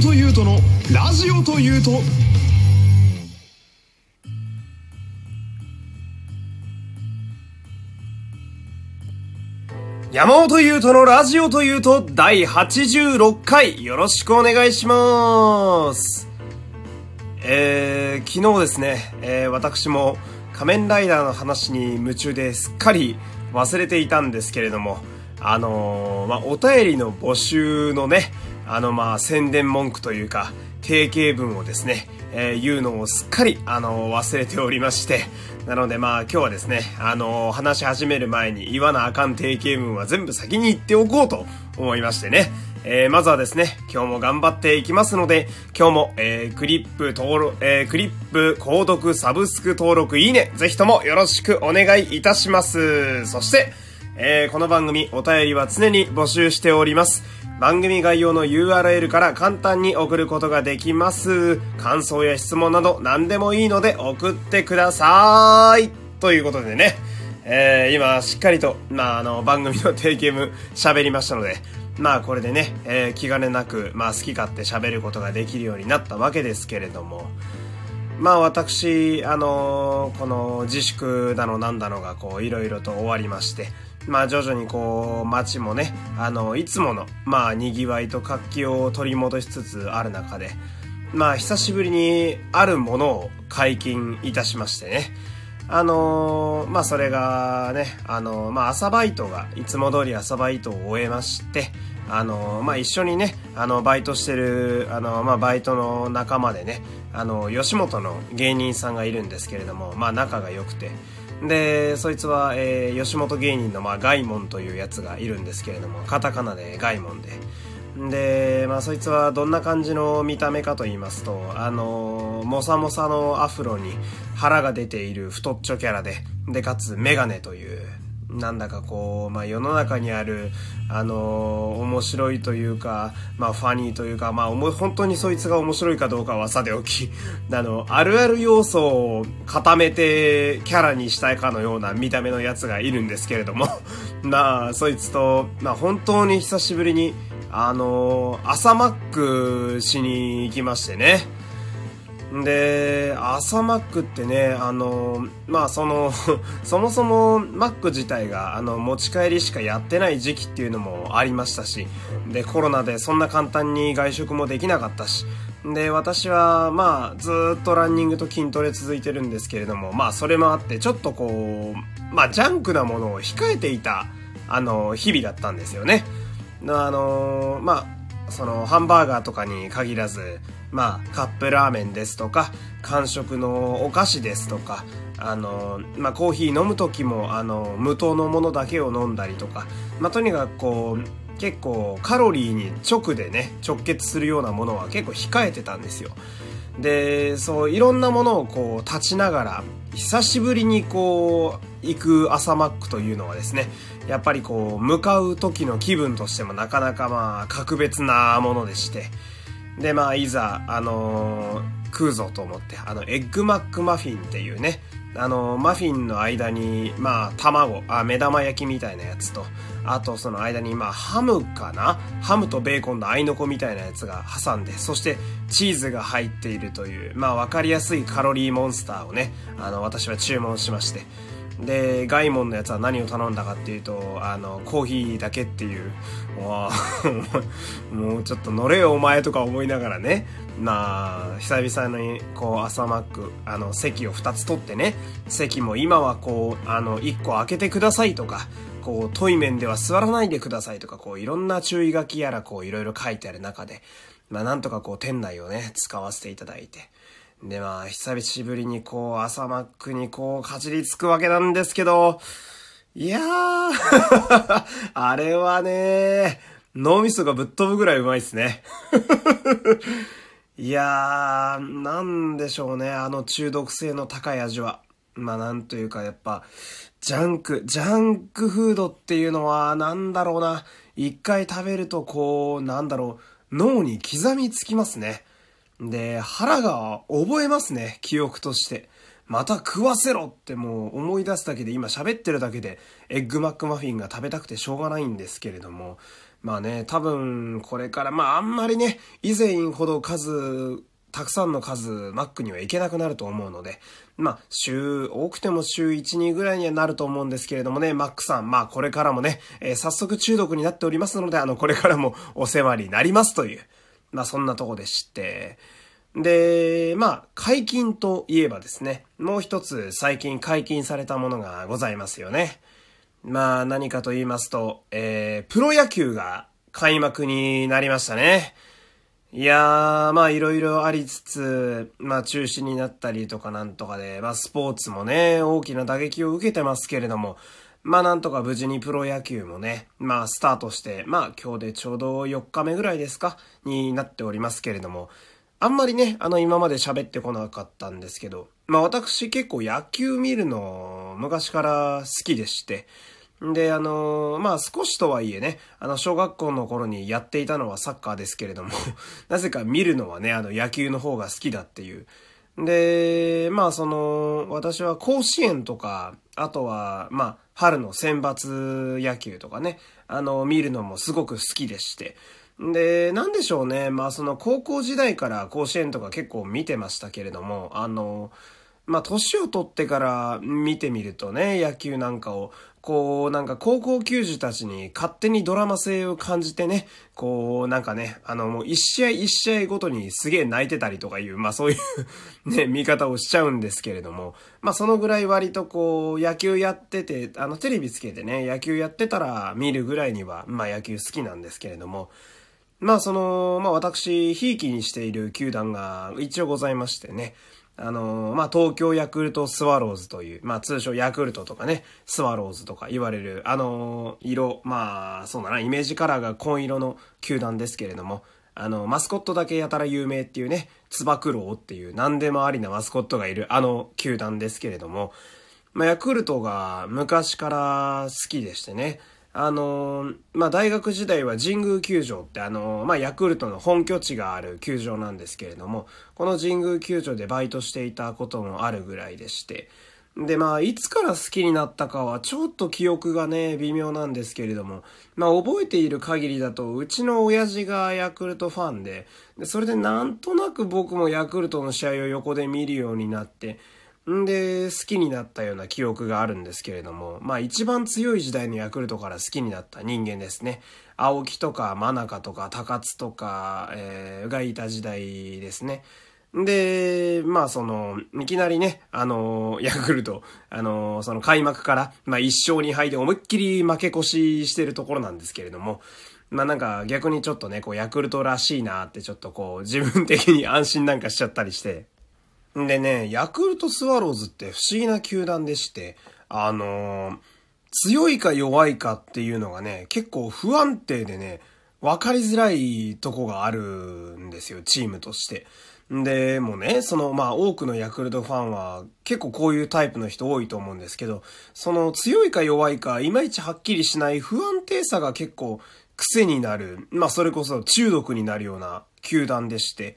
本優斗のラジオというと山本優斗のラジオというと第86回よろしくお願いします。えー、昨日ですね、えー、私も仮面ライダーの話に夢中ですっかり忘れていたんですけれども、あのー、まあ、お便りの募集のね、あの、まあ、宣伝文句というか、定型文をですね、えー、言うのをすっかり、あの、忘れておりまして、なのでまあ今日はですね、あの、話し始める前に言わなあかん定型文は全部先に言っておこうと思いましてね。えー、まずはですね、今日も頑張っていきますので、今日も、えー、クリップ登録、えー、クリップ、購読、サブスク登録、いいね、ぜひともよろしくお願いいたします。そして、えー、この番組、お便りは常に募集しております。番組概要の URL から簡単に送ることができます。感想や質問など何でもいいので送ってください。ということでね、えー、今しっかりと、まあ、あの、番組の定型文喋りましたので、まあこれでね、えー、気兼ねなく、まあ好き勝手喋ることができるようになったわけですけれども、まあ私、あのー、この自粛だのなんだのがこういろいろと終わりまして、まあ徐々にこう街もね、あの、いつもの、まあ賑わいと活気を取り戻しつつある中で、まあ久しぶりにあるものを解禁いたしましてね。あのー、まあそれがね、あのー、まあ朝バイトが、いつも通り朝バイトを終えまして、あのー、まあ一緒にね、あの、バイトしてる、あの、まあバイトの仲間でね、あの、吉本の芸人さんがいるんですけれども、まあ仲が良くて、で、そいつは、えー、吉本芸人の、まあ、ガイモンというやつがいるんですけれども、カタカナでガイモンで。で、まあ、そいつはどんな感じの見た目かと言いますと、あのー、もさもさのアフロに腹が出ている太っちょキャラで、で、かつメガネという、なんだかこう、まあ、世の中にある、あのー、面白いというか、まあ、ファニーというか、まあ、本当にそいつが面白いかどうかはさておき、あの、あるある要素を固めてキャラにしたいかのような見た目のやつがいるんですけれども、まあ、そいつと、まあ、本当に久しぶりに、あのー、朝マックしに行きましてね。で、朝マックってね、あの、まあその、そもそもマック自体があの持ち帰りしかやってない時期っていうのもありましたし、で、コロナでそんな簡単に外食もできなかったし、で、私はまあずっとランニングと筋トレ続いてるんですけれども、まあそれもあってちょっとこう、まあジャンクなものを控えていた、あの、日々だったんですよね。あの、まあ、そのハンバーガーとかに限らず、まあ、カップラーメンですとか、間食のお菓子ですとか、あの、まあ、コーヒー飲む時も、あの、無糖のものだけを飲んだりとか、まあ、とにかくこう、結構カロリーに直でね、直結するようなものは結構控えてたんですよ。で、そう、いろんなものをこう、立ちながら、久しぶりにこう、行く朝マックというのはですね、やっぱりこう、向かう時の気分としてもなかなかまあ、格別なものでして、で、まあ、いざ、あのー、食うぞと思って、あの、エッグマックマフィンっていうね、あの、マフィンの間に、まあ、卵、あ、目玉焼きみたいなやつと、あとその間に、まあ、ハムかな？ハムとベーコンの合いの子みたいなやつが挟んで、そして、チーズが入っているという、まあ、わかりやすいカロリーモンスターをね、あの、私は注文しまして、で、ガイモンのやつは何を頼んだかっていうと、あの、コーヒーだけっていう、もうちょっと乗れよお前とか思いながらね、まあ、久々に、こう、朝マック、あの、席を2つ取ってね、席も今はこう、あの、1個開けてくださいとか、こう、トイメンでは座らないでくださいとか、こう、いろんな注意書きやら、こう、いろいろ書いてある中で、まあ、なんとかこう、店内をね、使わせていただいて、で、まあ、久しぶりにこう、朝マックにこう、かじりつくわけなんですけど、いやー、あれはね、脳みそがぶっ飛ぶぐらいうまいっすね。いやー、なんでしょうね、あの中毒性の高い味は。まあなんというかやっぱ、ジャンク、ジャンクフードっていうのはなんだろうな。一回食べるとこう、なんだろう、脳に刻みつきますね。で、腹が覚えますね、記憶として。また食わせろってもう思い出すだけで今喋ってるだけでエッグマックマフィンが食べたくてしょうがないんですけれども。まあね、多分、これから、まああんまりね、以前ほど数、たくさんの数、マックには行けなくなると思うので、まあ、週、多くても週1、2ぐらいにはなると思うんですけれどもね、マックさん、まあこれからもね、えー、早速中毒になっておりますので、あの、これからもお世話になりますという、まあそんなとこでして、で、まあ、解禁といえばですね、もう一つ最近解禁されたものがございますよね。まあ、何かと言いますと、えー、プロ野球が開幕になりましたね。いやー、まあいろいろありつつ、まあ中止になったりとかなんとかで、まあスポーツもね、大きな打撃を受けてますけれども、まあなんとか無事にプロ野球もね、まあスタートして、まあ今日でちょうど4日目ぐらいですかになっておりますけれども、あんまりね、あの今まで喋ってこなかったんですけど、まあ私結構野球見るの昔から好きでして、で、あのまあ少しとはいえね、あの小学校の頃にやっていたのはサッカーですけれども なぜか見るのはね、あの野球の方が好きだっていう。で、まあその、私は甲子園とか、あとは、まあ、春の選抜野球とかね、あの、見るのもすごく好きでして。で、なんでしょうね。まあその高校時代から甲子園とか結構見てましたけれども、あの、まあ年を取ってから見てみるとね、野球なんかを、こう、なんか高校球児たちに勝手にドラマ性を感じてね、こう、なんかね、あのもう一試合一試合ごとにすげえ泣いてたりとかいう、まあそういう ね、見方をしちゃうんですけれども、まあそのぐらい割とこう、野球やってて、あのテレビつけてね、野球やってたら見るぐらいには、まあ野球好きなんですけれども、まあその、まあ私、ひいきにしている球団が一応ございましてね。あのまあ東京ヤクルトスワローズという、まあ通称ヤクルトとかね、スワローズとか言われる、あの色、まあそうだな、イメージカラーが紺色の球団ですけれども、あの、マスコットだけやたら有名っていうね、つば九郎っていう何でもありなマスコットがいるあの球団ですけれども、まあヤクルトが昔から好きでしてね、あのまあ、大学時代は神宮球場ってあのまあ、ヤクルトの本拠地がある球場なんですけれども、この神宮球場でバイトしていたこともあるぐらいでして、で、まあ、いつから好きになったかはちょっと記憶がね、微妙なんですけれども、まあ、覚えている限りだと、うちの親父がヤクルトファンで、で、それでなんとなく僕もヤクルトの試合を横で見るようになって、んで、好きになったような記憶があるんですけれども、まあ一番強い時代のヤクルトから好きになった人間ですね。青木とか真中とか高津とか、えー、がいた時代ですね。で、まあその、いきなりね、あの、ヤクルト、あの、その開幕から、まあ一勝2敗で思いっきり負け越ししてるところなんですけれども、まあなんか逆にちょっとね、こうヤクルトらしいなってちょっとこう自分的に安心なんかしちゃったりして、でね、ヤクルトスワローズって不思議な球団でして、あのー、強いか弱いかっていうのがね、結構不安定でね、分かりづらいとこがあるんですよ、チームとして。で、もね、その、まあ、多くのヤクルトファンは、結構こういうタイプの人多いと思うんですけど、その強いか弱いか、いまいちはっきりしない不安定さが結構癖になる、まあ、それこそ中毒になるような球団でして、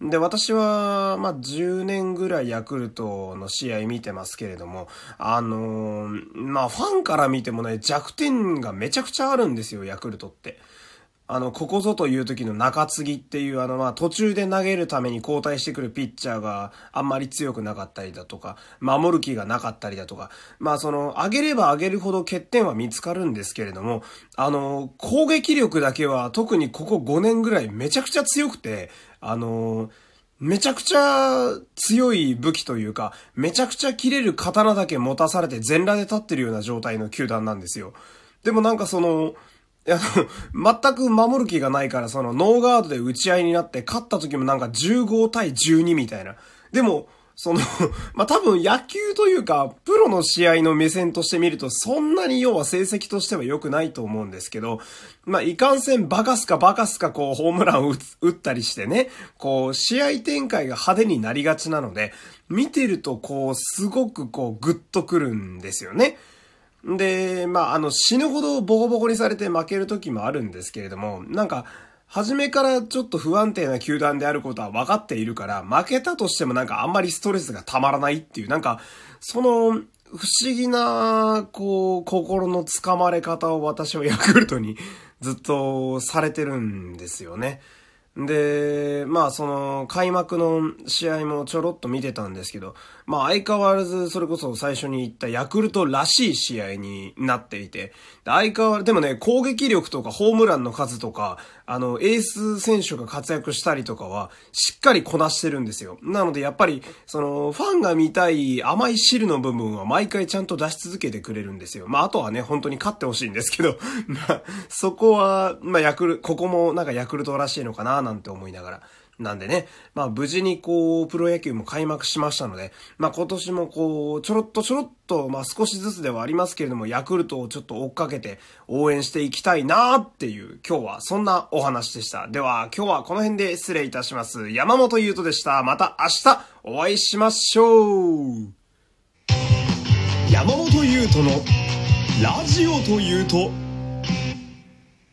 で、私は、まあ、10年ぐらいヤクルトの試合見てますけれども、あのー、まあ、ファンから見てもね、弱点がめちゃくちゃあるんですよ、ヤクルトって。あの、ここぞという時の中継ぎっていう、あの、ま、途中で投げるために交代してくるピッチャーがあんまり強くなかったりだとか、守る気がなかったりだとか、まあ、その、上げれば上げるほど欠点は見つかるんですけれども、あの、攻撃力だけは特にここ5年ぐらいめちゃくちゃ強くて、あの、めちゃくちゃ強い武器というか、めちゃくちゃ切れる刀だけ持たされて全裸で立ってるような状態の球団なんですよ。でもなんかその、いや、全く守る気がないから、その、ノーガードで打ち合いになって、勝った時もなんか15対12みたいな。でも、その まあ、多分野球というか、プロの試合の目線として見ると、そんなに要は成績としては良くないと思うんですけど、まあ、いかんせんバカすかバカすかこう、ホームランを打ったりしてね、こう、試合展開が派手になりがちなので、見てるとこう、すごくこう、グッとくるんですよね。で、まあ、あの、死ぬほどボコボコにされて負ける時もあるんですけれども、なんか、初めからちょっと不安定な球団であることは分かっているから、負けたとしてもなんかあんまりストレスがたまらないっていう、なんか、その、不思議な、こう、心のつかまれ方を私はヤクルトにずっとされてるんですよね。で、まあその開幕の試合もちょろっと見てたんですけど、まあ相変わらずそれこそ最初に言ったヤクルトらしい試合になっていて、相変わらず、でもね、攻撃力とかホームランの数とか、あの、エース選手が活躍したりとかは、しっかりこなしてるんですよ。なのでやっぱり、その、ファンが見たい甘い汁の部分は毎回ちゃんと出し続けてくれるんですよ。まああとはね、本当に勝ってほしいんですけど、まあ、そこは、まあヤクル、ここもなんかヤクルトらしいのかななんて思いながら。なんでね、まあ無事にこう、プロ野球も開幕しましたので、まあ今年もこう、ちょろっとちょろっと、まあ少しずつではありますけれども、ヤクルトをちょっと追っかけて応援していきたいなっていう、今日はそんなお話でした。では、今日はこの辺で失礼いたします。山本優斗でした。また明日お会いしましょう山本優斗のラジオというと